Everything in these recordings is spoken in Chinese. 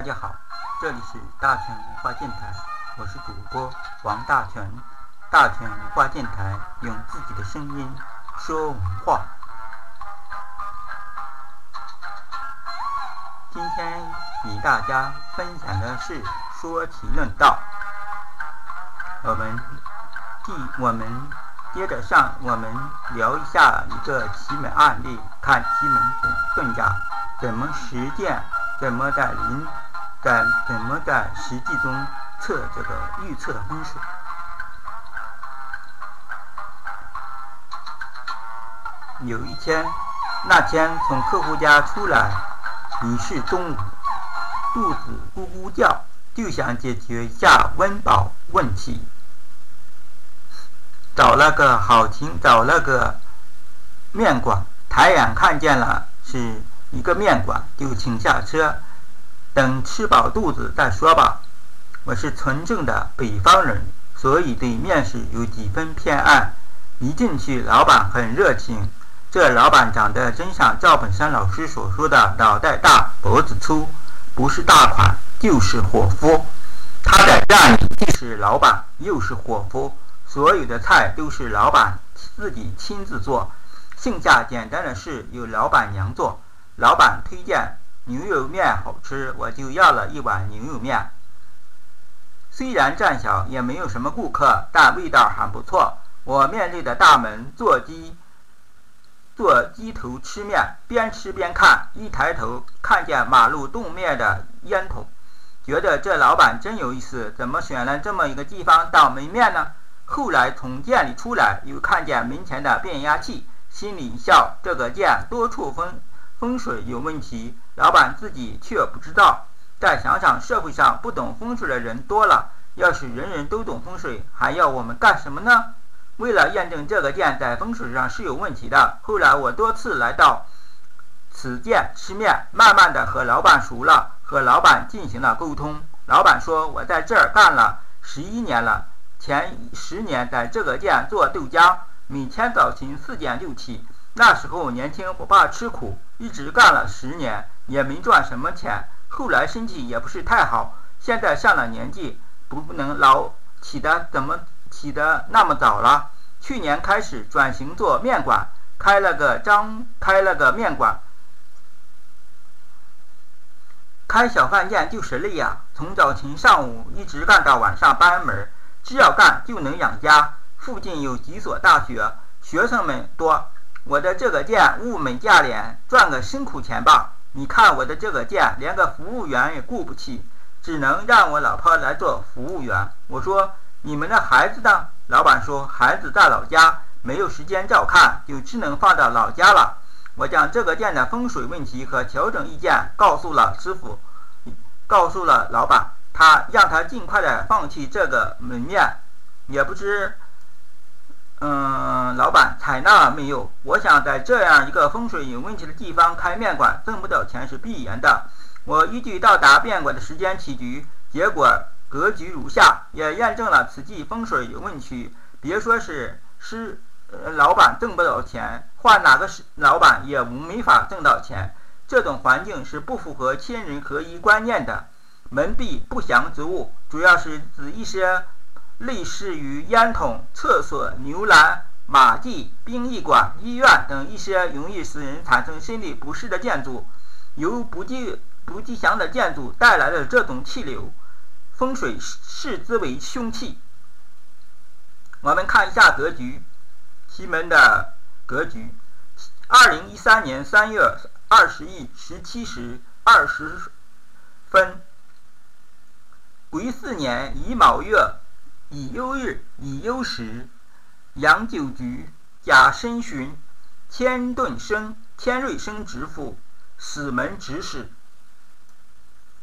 大家好，这里是大全文化电台，我是主播王大全。大全文化电台用自己的声音说文化。今天与大家分享的是说题论道。我们第我们接着上，我们聊一下一个奇门案例，看奇门遁甲怎么实践，怎么在临。在怎么在实际中测这个预测风水？有一天，那天从客户家出来，已是中午，肚子咕咕叫，就想解决一下温饱问题，找了个好情，找了个面馆，抬眼看见了是一个面馆，就请下车。等吃饱肚子再说吧。我是纯正的北方人，所以对面食有几分偏爱。一进去，老板很热情。这老板长得真像赵本山老师所说的“脑袋大，脖子粗”，不是大款就是伙夫。他在店里既是老板又是伙夫，所有的菜都是老板自己亲自做，剩下简单的事由老板娘做。老板推荐。牛肉面好吃，我就要了一碗牛肉面。虽然站小，也没有什么顾客，但味道很不错。我面对着大门，坐鸡，坐鸡头吃面，边吃边看。一抬头，看见马路东面的烟筒，觉得这老板真有意思，怎么选了这么一个地方当门面呢？后来从店里出来，又看见门前的变压器，心里一笑，这个店多处风风水有问题。老板自己却不知道。再想想，社会上不懂风水的人多了，要是人人都懂风水，还要我们干什么呢？为了验证这个店在风水上是有问题的，后来我多次来到此店吃面，慢慢的和老板熟了，和老板进行了沟通。老板说：“我在这儿干了十一年了，前十年在这个店做豆浆，每天早晨四点就起。那时候年轻不怕吃苦，一直干了十年。”也没赚什么钱，后来身体也不是太好，现在上了年纪，不能老起的怎么起的那么早了？去年开始转型做面馆，开了个张开了个面馆，开小饭店就是累呀，从早晨上午一直干到晚上关门，只要干就能养家。附近有几所大学，学生们多，我的这个店物美价廉，赚个辛苦钱吧。你看我的这个店，连个服务员也雇不起，只能让我老婆来做服务员。我说：“你们的孩子呢？”老板说：“孩子在老家，没有时间照看，就只能放到老家了。”我将这个店的风水问题和调整意见告诉了师傅，告诉了老板，他让他尽快的放弃这个门面，也不知。嗯，老板采纳了没有？我想在这样一个风水有问题的地方开面馆，挣不到钱是必然的。我依据到达面馆的时间起局，结果格局如下，也验证了此地风水有问题。别说是师呃老板挣不到钱，换哪个是老板也没法挣到钱。这种环境是不符合天人合一观念的。门闭不祥之物，主要是指一些。类似于烟筒、厕所、牛栏、马厩、殡仪馆、医院等一些容易使人产生心理不适的建筑，由不吉不吉祥的建筑带来的这种气流，风水视之为凶气。我们看一下格局，奇门的格局。二零一三年三月二十日十七时二十分，癸巳年乙卯月。乙酉日，乙酉时，阳九局，甲申旬，天遁生，天瑞生直府，死门直使。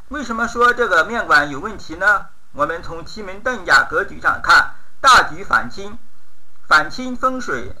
为什么说这个面馆有问题呢？我们从奇门遁甲格局上看，大局反侵，反侵风水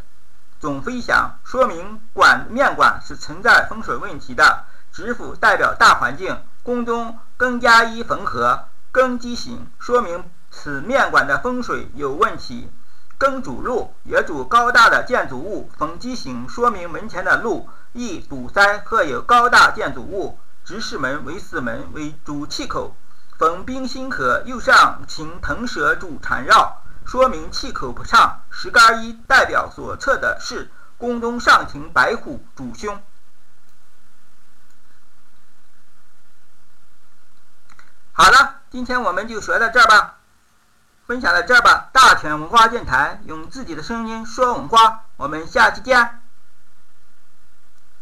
总飞翔，说明馆面馆是存在风水问题的。直府代表大环境，宫中庚加一逢合，庚基行，说明。此面馆的风水有问题，庚主路，也主高大的建筑物，逢基形，说明门前的路易堵塞或有高大建筑物。直视门为四门，为主气口。逢冰心河，右上擎腾蛇主缠绕，说明气口不畅。十干一代表所测的是宫中上行白虎主凶。好了，今天我们就说到这儿吧，分享到这儿吧。大全文化电台用自己的声音说文化，我们下期见。